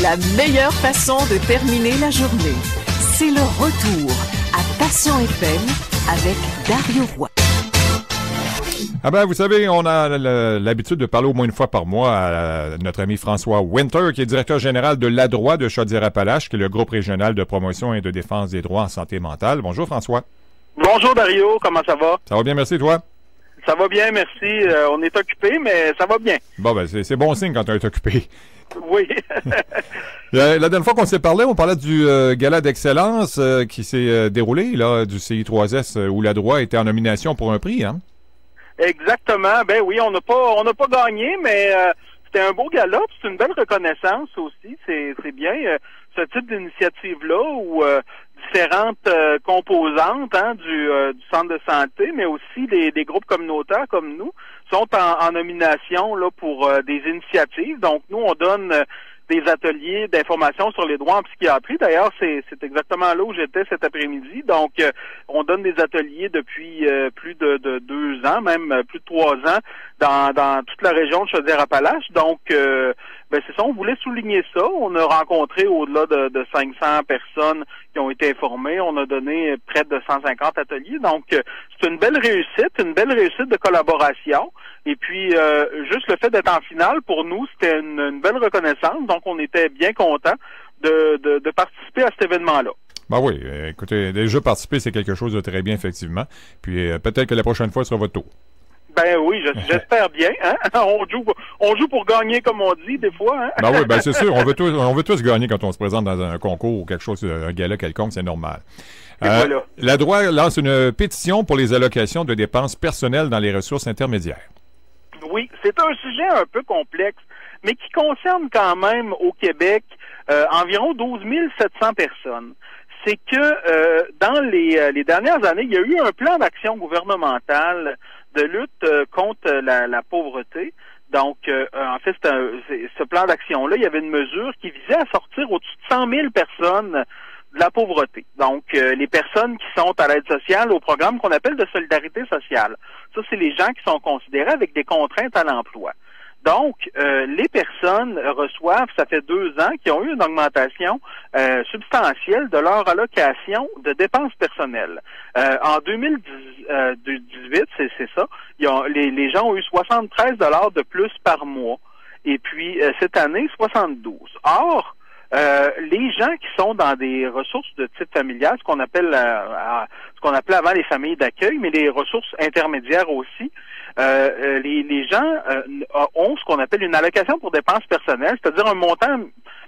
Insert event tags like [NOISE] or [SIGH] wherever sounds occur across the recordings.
La meilleure façon de terminer la journée, c'est le retour à Passion FM avec Dario Roy. Ah ben, vous savez, on a l'habitude de parler au moins une fois par mois à notre ami François Winter, qui est directeur général de l'ADROIT de Chaudière-Appalaches, qui est le groupe régional de promotion et de défense des droits en santé mentale. Bonjour François. Bonjour Dario, comment ça va? Ça va bien, merci toi? Ça va bien, merci. Euh, on est occupé, mais ça va bien. Bon, ben, c'est bon signe quand on est occupé. Oui. [LAUGHS] la, dernière fois qu'on s'est parlé, on parlait du euh, gala d'excellence euh, qui s'est déroulé, là, du CI3S, où la droit était en nomination pour un prix, hein? Exactement. Ben oui, on n'a pas on n'a pas gagné, mais c'était un beau gala, c'est une belle reconnaissance aussi. C'est bien ce type d'initiative-là où différentes composantes hein, du, du, centre de santé, mais aussi des, des groupes communautaires comme nous sont en, nomination là pour des initiatives. Donc nous, on donne des ateliers d'information sur les droits en psychiatrie. D'ailleurs, c'est, exactement là où j'étais cet après-midi. Donc, euh, on donne des ateliers depuis euh, plus de, deux ans, même euh, plus de trois ans, dans, dans toute la région de Chaudière-Appalaches. Donc, ben c'est ça, on voulait souligner ça. On a rencontré au-delà de, de 500 personnes qui ont été informées. On a donné près de 150 ateliers. Donc, c'est une belle réussite, une belle réussite de collaboration. Et puis, euh, juste le fait d'être en finale, pour nous, c'était une, belle reconnaissance. Donc, on était bien contents de, participer à cet événement-là. Ben oui, euh, écoutez, déjà participer, c'est quelque chose de très bien, effectivement. Puis euh, peut-être que la prochaine fois, ce sera votre tour. Ben oui, [LAUGHS] j'espère bien. Hein? [LAUGHS] On, joue, on joue pour gagner, comme on dit, des fois. Hein? Ben oui, ben [LAUGHS] c'est sûr. On veut, tous, on veut tous gagner quand on se présente dans un concours ou quelque chose, un gala quelconque, c'est normal. La droit lance une pétition pour les allocations de dépenses personnelles dans les ressources intermédiaires oui, c'est un sujet un peu complexe, mais qui concerne quand même au Québec euh, environ 12 700 personnes. C'est que euh, dans euh, les, dernières années, il y a eu un plan d'action gouvernemental de lutte contre la, pauvreté. Donc, en fait, ce plan d'action-là, il y avait une mesure qui visait à sortir au-dessus de 100 000 personnes de la pauvreté. Donc, euh, les personnes qui sont à l'aide sociale au programme qu'on appelle de solidarité sociale. Ça, c'est les gens qui sont considérés avec des contraintes à l'emploi. Donc, euh, les personnes reçoivent, ça fait deux ans, qui ont eu une augmentation euh, substantielle de leur allocation de dépenses personnelles. en 2018, c'est ça, les, les gens ont eu 73 dollars de plus par mois. Et puis, cette année, 72. Or, euh, les gens qui sont dans des ressources de type familial, ce qu'on appelle euh, ce qu'on appelait avant les familles d'accueil, mais les ressources intermédiaires aussi, euh, les, les, gens ont ce qu'on appelle une allocation pour dépenses personnelles, c'est-à-dire un montant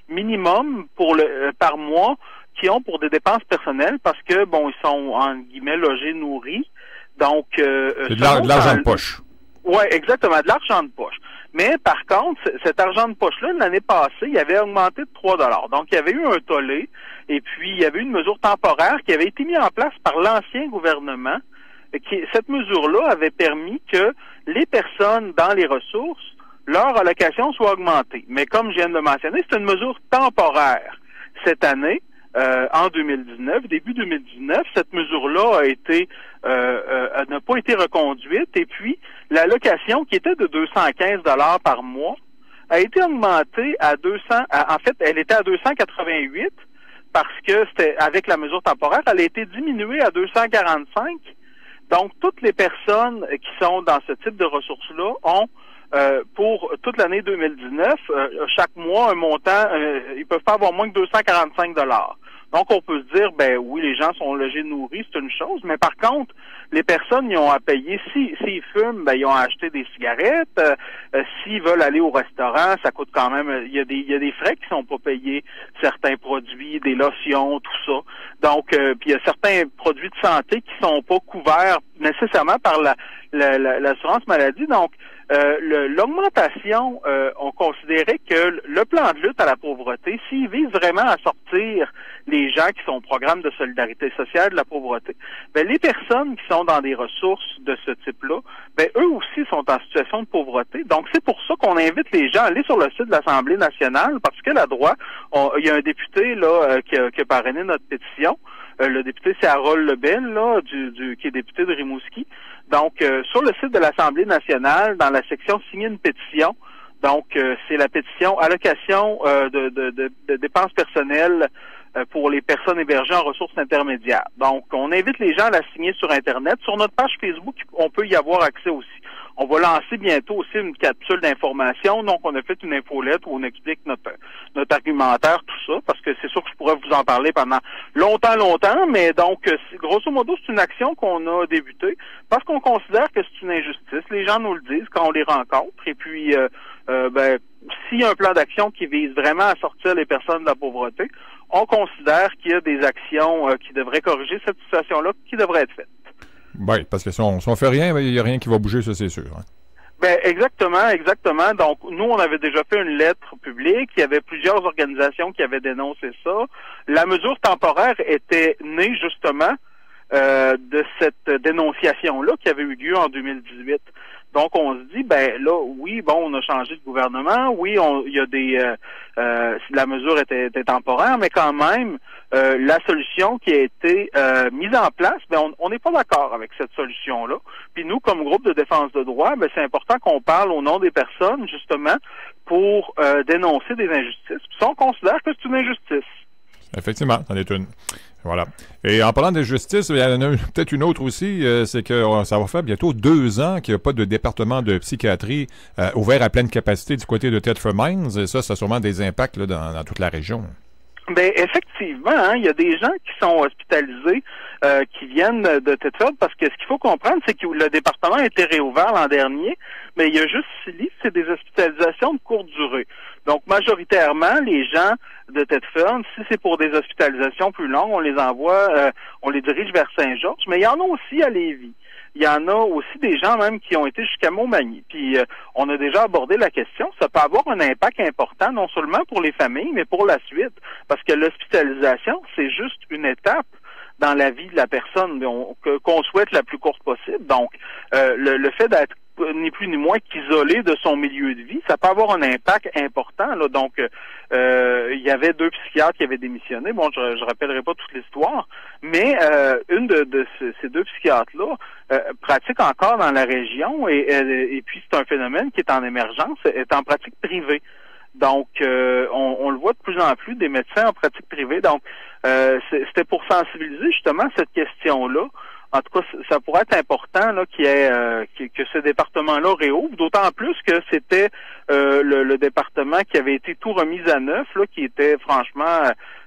minimum pour le par mois qui ont pour des dépenses personnelles parce que bon ils sont en guillemets logés nourris donc c'est de l'argent de poche. Ouais, exactement, de l'argent de poche. Mais par contre, cet argent de poche-là, l'année passée, il avait augmenté de 3 dollars. Donc, il y avait eu un tollé et puis il y avait une mesure temporaire qui avait été mise en place par l'ancien gouvernement. Qui, cette mesure-là avait permis que les personnes dans les ressources, leur allocation soit augmentée. Mais comme je viens de le mentionner, c'est une mesure temporaire. Cette année, euh, en 2019, début 2019, cette mesure-là a été euh, euh, n'a pas été reconduite et puis l'allocation qui était de 215 dollars par mois a été augmentée à 200 en fait elle était à 288 parce que c'était avec la mesure temporaire elle a été diminuée à 245 donc toutes les personnes qui sont dans ce type de ressources là ont euh, pour toute l'année 2019, chaque mois, un montant, ils peuvent pas avoir moins que 245 dollars. Donc, on peut se dire, ben oui, les gens sont logés nourris, c'est une chose, mais par contre, les personnes y ont à payer. S'ils si, fument, ben ils ont à acheter des cigarettes. Euh, euh, s'ils veulent aller au restaurant, ça coûte quand même. Il y a des, il y a des frais qui sont pas payés, certains produits, des lotions, tout ça. Donc, euh, puis il y a certains produits de santé qui sont pas couverts nécessairement par la l'assurance maladie. Donc, euh, l'augmentation, euh, on considérait que le plan de lutte à la pauvreté, s'il vise vraiment à sortir les gens qui sont au programme de solidarité sociale de la pauvreté, ben, les personnes qui sont dans des ressources de ce type-là, ben, eux aussi sont en situation de pauvreté. Donc, c'est pour ça qu'on invite les gens à aller sur le site de l'Assemblée nationale, parce que la droite, il y a un député là euh, qui, a, qui a parrainé notre pétition. Euh, le député, c'est Harold Lebel, là, du, du, qui est député de Rimouski. Donc, euh, sur le site de l'Assemblée nationale, dans la section signer une pétition, Donc, c'est la pétition allocation de, de, de, dépenses personnelles pour les personnes hébergées en ressources intermédiaires. Donc, on invite les gens à la signer sur Internet. Sur notre page Facebook, on peut y avoir accès aussi. On va lancer bientôt aussi une capsule d'information. Donc, on a fait une infolette où on explique notre, notre argumentaire, tout ça, parce que c'est sûr que je pourrais vous en parler pendant longtemps, longtemps, mais donc, grosso modo, c'est une action qu'on a débutée parce qu'on considère que c'est une injustice. Les gens nous le disent quand on les rencontre. Et puis, euh, euh, ben, s'il y a un plan d'action qui vise vraiment à sortir les personnes de la pauvreté, on considère qu'il y a des actions euh, qui devraient corriger cette situation-là, qui devraient être faites. Oui, parce que si on, ne fait rien, il n'y a rien qui va bouger, ça c'est sûr. Hein. Ben exactement, exactement. Donc nous, on avait déjà fait une lettre publique. Il y avait plusieurs organisations qui avaient dénoncé ça. La mesure temporaire était née justement euh, de cette dénonciation-là qui avait eu lieu en 2018. Donc, on se dit, ben là, oui, bon, on a changé de gouvernement, oui, il y a des, euh, euh, la mesure était, temporaire, mais quand même, euh, la solution qui a été mise en place, ben on n'est pas d'accord avec cette solution-là. Puis nous, comme groupe de défense de droit, ben c'est important qu'on parle au nom des personnes, justement, pour dénoncer des injustices. Puis on considère que c'est une injustice. Effectivement, c'en est une. Voilà. Et en parlant de justice, il y en a peut-être une autre aussi, euh, c'est que euh, ça va faire bientôt deux ans qu'il n'y a pas de département de psychiatrie euh, ouvert à pleine capacité du côté de Thetford Mines. Et ça, ça a sûrement des impacts dans, toute la région. Ben effectivement, hein, il y a des gens qui sont hospitalisés qui viennent de Thetford parce que ce qu'il faut comprendre, c'est que le département a été réouvert l'an dernier, mais il y a juste six c'est des hospitalisations de courte durée. Donc, majoritairement, les gens de Tedford, si c'est pour des hospitalisations plus longues, on les envoie, euh, on les dirige vers Saint-Georges, mais il y en a aussi à Lévis. Il y en a aussi des gens même qui ont été jusqu'à Montmagny. Puis euh, on a déjà abordé la question. Ça peut avoir un impact important non seulement pour les familles, mais pour la suite. Parce que l'hospitalisation, c'est juste une étape dans la vie de la personne qu'on souhaite la plus courte possible. Donc, euh, le, le fait d'être ni plus ni moins qu'isolé de son milieu de vie, ça peut avoir un impact important. Là. Donc, euh, il y avait deux psychiatres qui avaient démissionné. Bon, je, ne rappellerai pas toute l'histoire, mais euh, une de, ces deux psychiatres-là euh, pratique encore dans la région et, et puis c'est un phénomène qui est en émergence, est en pratique privée. Donc, on, on, le voit de plus en plus des médecins en pratique privée. Donc, c'était pour sensibiliser justement cette question-là en tout cas, ça pourrait être important là, ait, euh, que ce département-là réouvre, d'autant plus que c'était euh, le, département qui avait été tout remis à neuf, là, qui était franchement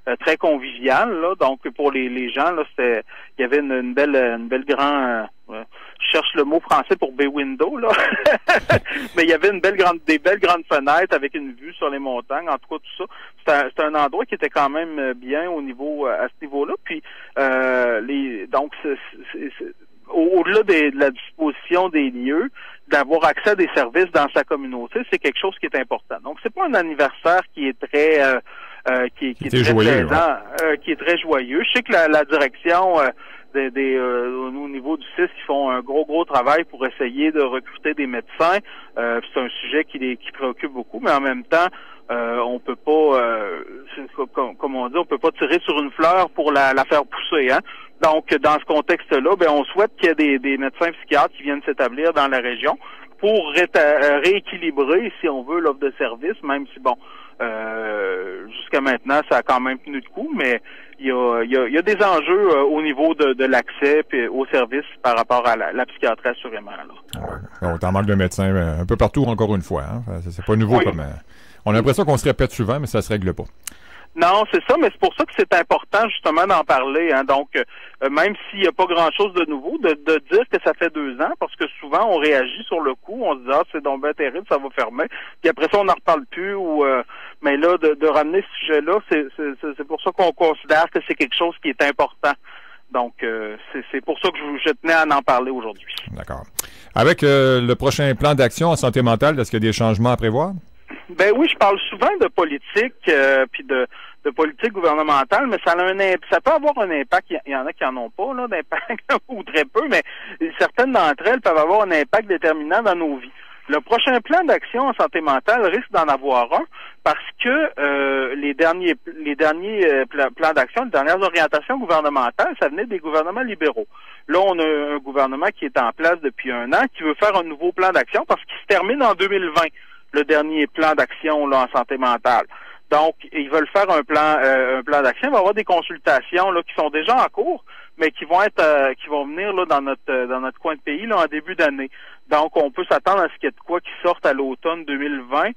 euh, très convivial. Là, donc pour les, les gens, là, c'était il y avait une, belle une belle grande je cherche le mot français pour bay window là. [LAUGHS] Mais il y avait une belle grande des belles grandes fenêtres avec une vue sur les montagnes. En tout cas, tout ça. C'était un, un, endroit qui était quand même bien au niveau à ce niveau-là. Puis euh, les donc au-delà de la disposition des lieux, d'avoir accès à des services dans sa communauté, c'est quelque chose qui est important. Donc, c'est pas un anniversaire qui est très euh, euh qui, qui, est très joyeux, euh, qui est très joyeux. Je sais que la, la direction euh, euh, au niveau du CIS, ils font un gros, gros travail pour essayer de recruter des médecins. Euh, c'est un sujet qui les qui préoccupe beaucoup, mais en même temps, euh, on peut pas, euh, comme, on dit, on peut pas tirer sur une fleur pour la, faire pousser. Hein? Donc, dans ce contexte-là, ben, on souhaite qu'il y ait des médecins psychiatres qui viennent s'établir dans la région pour rééquilibrer, si on veut, l'offre de service, même si, bon, euh, jusqu'à maintenant, ça a quand même tenu de coup, mais il y a, il y a, des enjeux euh, au niveau de, de l'accès au service par rapport à la, psychiatrie, assurément. Là. Ouais. On manque de médecins euh, un peu partout, encore une fois. Hein? C'est pas nouveau comme... on a l'impression qu'on se répète souvent, mais ça se règle pas. Non, c'est ça, mais c'est pour ça que c'est important justement d'en parler. Hein. Donc, euh, même s'il n'y a pas grand-chose de nouveau, de, de, dire que ça fait deux ans, parce que souvent on réagit sur le coup, on se dit ah c'est donc bien terrible, ça va fermer, puis après ça on n'en reparle plus. Ou euh, mais là de, de ramener ce sujet-là, c'est pour ça qu'on considère que c'est quelque chose qui est important. Donc, euh, c'est pour ça que je, je, tenais à en parler aujourd'hui. D'accord. Avec le prochain plan d'action en santé mentale, est-ce qu'il y a des changements à prévoir? Ben oui, je parle souvent de politique puis de, de politique gouvernementale, mais ça a un ça peut avoir un impact. Il y en a qui en ont pas là d'impact [LAUGHS] ou très peu, mais certaines d'entre elles peuvent avoir un impact déterminant dans nos vies. Le prochain plan d'action en santé mentale risque d'en avoir un parce que euh, les derniers les derniers euh, plans d'action, les dernières orientations gouvernementales, ça venait des gouvernements libéraux. Là, on a un gouvernement qui est en place depuis un an qui veut faire un nouveau plan d'action parce qu'il se termine en 2020 le dernier plan d'action en santé mentale. Donc, ils veulent faire un plan, euh, un plan d'action. Il va y avoir des consultations là, qui sont déjà en cours, mais qui vont être, euh, qui vont venir là dans notre euh, dans notre coin de pays là en début d'année. Donc, on peut s'attendre à ce qu'il y ait de quoi qui sorte à l'automne 2020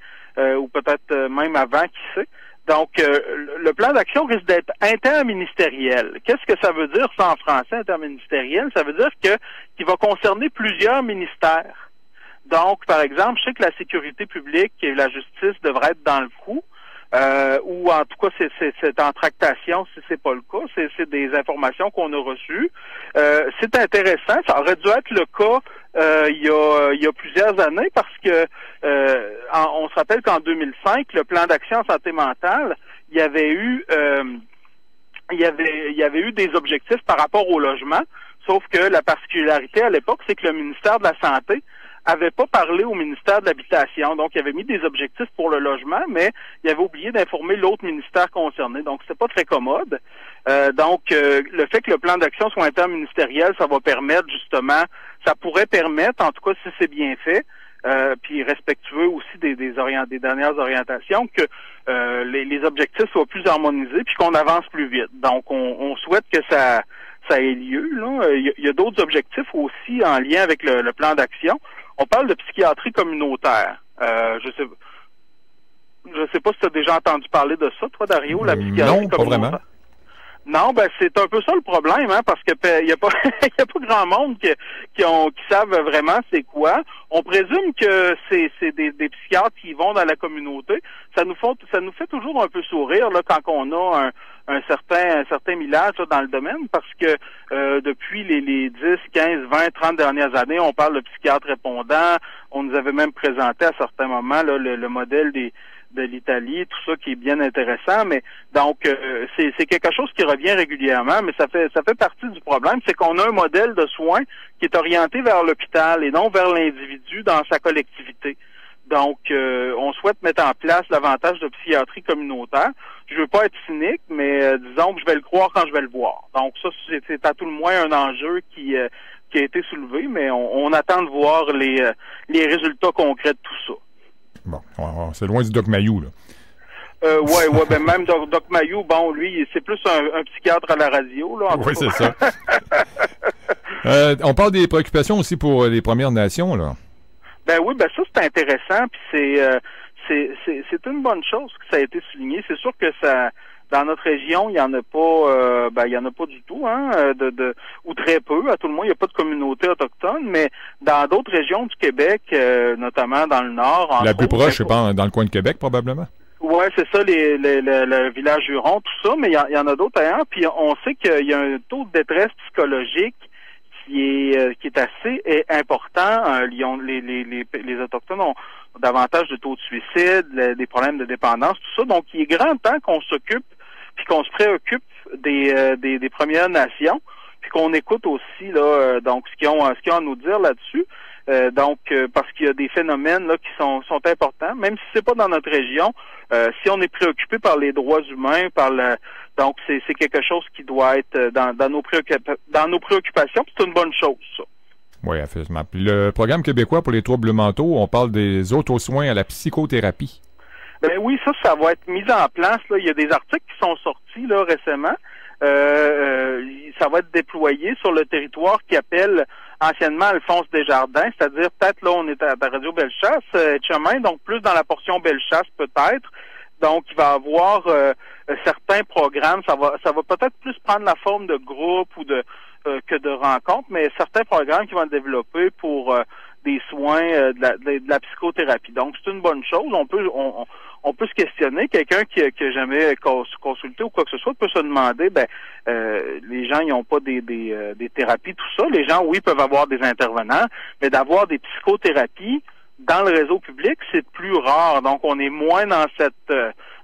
ou peut-être même avant, qui sait. Donc, le plan d'action risque d'être interministériel. Qu'est-ce que ça veut dire, ça en français, interministériel? Ça veut dire que qu'il va concerner plusieurs ministères. Donc, par exemple, je sais que la sécurité publique et la justice devraient être dans le coup. Euh, ou en tout cas c'est en tractation si c'est pas le cas. C'est des informations qu'on a reçues. Euh, c'est intéressant. Ça aurait dû être le cas euh, il, y a, il y a plusieurs années parce que on se rappelle qu'en 2005, le plan d'action en santé mentale, il y avait eu il y avait il y avait eu des objectifs par rapport au logement. Sauf que la particularité à l'époque, c'est que le ministère de la Santé avait pas parlé au ministère de l'Habitation. Donc, il avait mis des objectifs pour le logement, mais il avait oublié d'informer l'autre ministère concerné. Donc, c'était pas très commode. Euh, donc, euh, le fait que le plan d'action soit interministériel, ça va permettre justement, ça pourrait permettre, en tout cas si c'est bien fait, euh, puis respectueux aussi des, des, des dernières orientations, que les, objectifs soient plus harmonisés, puis qu'on avance plus vite. Donc, on, souhaite que ça ça ait lieu. Là. Il y a, d'autres objectifs aussi en lien avec le plan d'action. On parle de psychiatrie communautaire. Euh, je sais je sais pas si tu as déjà entendu parler de ça, toi, Dario, la psychiatrie non, pas vraiment. Non, ben c'est un peu ça le problème, hein, parce que il y a pas [LAUGHS] y a pas grand monde qui qui, ont, qui savent vraiment c'est quoi. On présume que c'est c'est des, des, psychiatres qui vont dans la communauté. Ça nous fait ça nous fait toujours un peu sourire là quand on a un, un certain un certain millage dans le domaine parce que euh, depuis les, les 10, 15, 20, 30 dernières années, on parle de psychiatres répondants. On nous avait même présenté à certains moments là, le, modèle des de l'Italie, tout ça qui est bien intéressant, mais donc euh, c'est, c'est quelque chose qui revient régulièrement, mais ça fait ça fait partie du problème, c'est qu'on a un modèle de soins qui est orienté vers l'hôpital et non vers l'individu dans sa collectivité. Donc, euh, on souhaite mettre en place l'avantage de psychiatrie communautaire. Je veux pas être cynique, mais euh, disons que je vais le croire quand je vais le voir. Donc, ça, c'est à tout le moins un enjeu qui, euh, qui a été soulevé, mais on, attend de voir les, les résultats concrets de tout ça. Bon, c'est loin du Doc Mayou, là. Euh, ouais, ouais, ben même Doc, Doc Mayou, bon, lui, c'est plus un, psychiatre à la radio, là. Oui, c'est ça. [LAUGHS] on parle des préoccupations aussi pour les Premières Nations, là. Ben oui, ben ça c'est intéressant, puis euh, c'est c'est une bonne chose que ça a été souligné. C'est sûr que ça dans notre région, il y en a pas euh, ben il y en a pas du tout, hein, euh, de, de ou très peu, à tout le moins, il n'y a pas de communauté autochtone, mais dans d'autres régions du Québec, notamment dans le nord. La plus proche, je pense, dans le coin de Québec, probablement? Ouais, c'est ça, les, les, le village Huron, tout ça, mais il y, en a d'autres ailleurs. Puis on sait qu'il y a un taux de détresse psychologique qui est euh, qui est assez euh, important. Euh, les, les, les, les, autochtones ont davantage de taux de suicide, des problèmes de dépendance, tout ça. Donc, il est grand temps qu'on s'occupe puis qu'on se préoccupe des, des, des, Premières Nations, puis qu'on écoute aussi là donc ce qu'ils ont ce qu'ils ont à nous dire là-dessus. donc, parce qu'il y a des phénomènes là qui sont, sont importants, même si c'est pas dans notre région, si on est préoccupé par les droits humains, par le, donc, c'est quelque chose qui doit être euh, dans, dans, nos, dans nos préoccupations. C'est une bonne chose, ça. Oui, effectivement. Puis le programme québécois pour les troubles mentaux, on parle des autres soins à la psychothérapie. Ben oui, ça, ça va être mis en place. Là. Il y a des articles qui sont sortis là récemment. Euh, euh, ça va être déployé sur le territoire qui appelle anciennement Alphonse Desjardins, c'est-à-dire peut-être là on est à la radio Bellechasse, euh, chemin, donc plus dans la portion Bellechasse peut-être. Donc il va y avoir euh, certains programmes, ça va, ça va peut-être plus prendre la forme de groupe ou de que de rencontres, mais certains programmes qui vont être développés pour euh, des soins de la, de, la, psychothérapie. Donc c'est une bonne chose. On peut on, on peut se questionner. Quelqu'un qui, qui jamais consulté ou quoi que ce soit peut se demander, ben les gens ils n'ont pas des, des, des thérapies, tout ça. Les gens, oui, peuvent avoir des intervenants, mais d'avoir des psychothérapies dans le réseau public, c'est plus rare. Donc on est moins dans cette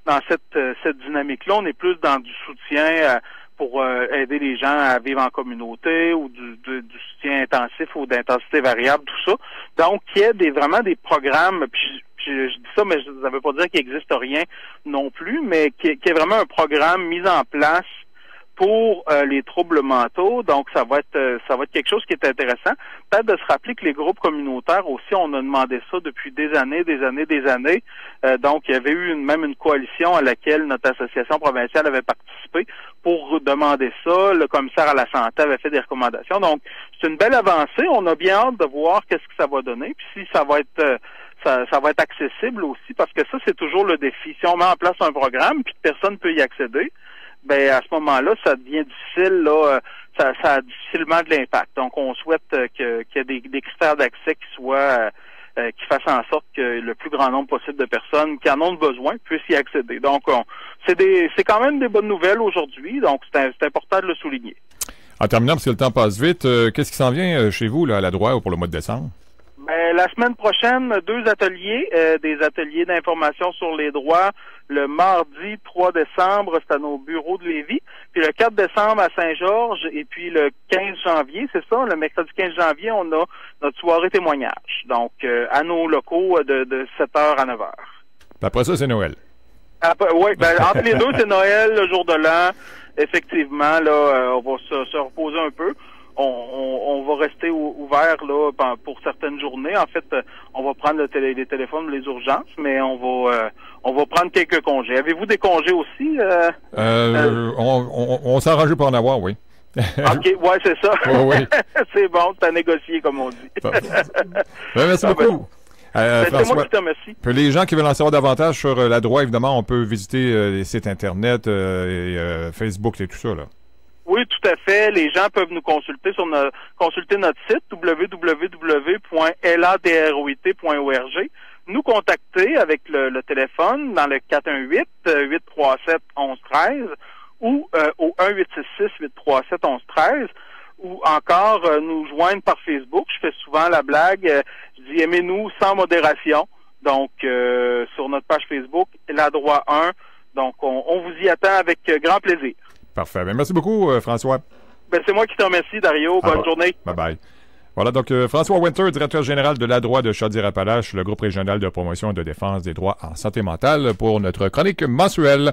dans cette, euh, cette dynamique-là. On est plus dans du soutien euh, pour euh, aider les gens à vivre en communauté ou du, du soutien intensif ou d'intensité variable, tout ça. Donc, il y a des, vraiment des programmes, puis je, dis ça, mais ça ne veut pas dire qu'il n'existe rien non plus, mais qui, qui est vraiment un programme mis en place pour euh, les troubles mentaux. Donc, ça va être euh, ça va être quelque chose qui est intéressant. Peut-être de se rappeler que les groupes communautaires aussi, on a demandé ça depuis des années, des années, des années. Euh, donc, il y avait eu une, même une coalition à laquelle notre association provinciale avait participé pour demander ça. Le commissaire à la santé avait fait des recommandations. Donc, c'est une belle avancée. On a bien hâte de voir qu'est-ce que ça va donner. Puis si ça va être ça, ça, va être accessible aussi, parce que ça, c'est toujours le défi. Si on met en place un programme puis que personne ne peut y accéder, ben à ce moment-là, ça devient difficile, là, euh, ça, a difficilement de l'impact. Donc, on souhaite euh, qu'il y ait des, des critères d'accès qui soient euh, qui fassent en sorte que le plus grand nombre possible de personnes qui en ont besoin puissent y accéder. Donc, c'est des c'est quand même des bonnes nouvelles aujourd'hui, donc c'est important de le souligner. En terminant, parce que le temps passe vite, qu'est-ce qui s'en vient chez vous là, à la droite pour le mois de décembre? Ben, la semaine prochaine, deux ateliers, euh, des ateliers d'information sur les droits. Le mardi 3 décembre, c'est à nos bureaux de Lévis. Puis le 4 décembre à Saint-Georges. Et puis le 15 janvier, c'est ça, le mercredi 15 janvier, on a notre soirée témoignage. Donc, euh, à nos locaux de, de 7h à 9h. Après ça, c'est Noël. oui, ben, [LAUGHS] entre les deux, c'est Noël, le jour de l'an. Effectivement, là, euh, on va se reposer un peu on, va rester ouvert là pour certaines journées. En fait, euh, on va prendre le télé, les téléphones, les urgences, mais on va euh, on va prendre quelques congés. Avez-vous des congés aussi euh, On, on, s'arrange pour en avoir, oui. [LAUGHS] OK, ouais, c'est ça. [LAUGHS] c'est bon, c'est à négocier, comme on dit. Ben, merci ah, ben, beaucoup. Ben, moi qui te remercie. les gens qui veulent en savoir davantage sur la droite, évidemment, on peut visiter les sites Internet, et, Facebook et tout ça. Là. Oui, tout à fait. Les gens peuvent nous consulter sur notre, consulter notre site www.ladroit.org, nous contacter avec le, téléphone dans le 418 837 1113 ou euh, au 1866 837 1113 ou encore euh, nous joindre par Facebook. Je fais souvent la blague, euh, je aimez-nous sans modération. Donc sur notre page Facebook, la droit 1. Donc on, on vous y attend avec grand plaisir. Parfait. Ben, merci beaucoup, euh, François. Ben, c'est moi qui te remercie, Dario. Bonne journée. Bye bye. Voilà, donc euh, François Winter, directeur général de la droit de Chaudière-Appalaches, le groupe régional de promotion et de défense des droits en santé mentale pour notre chronique mensuelle.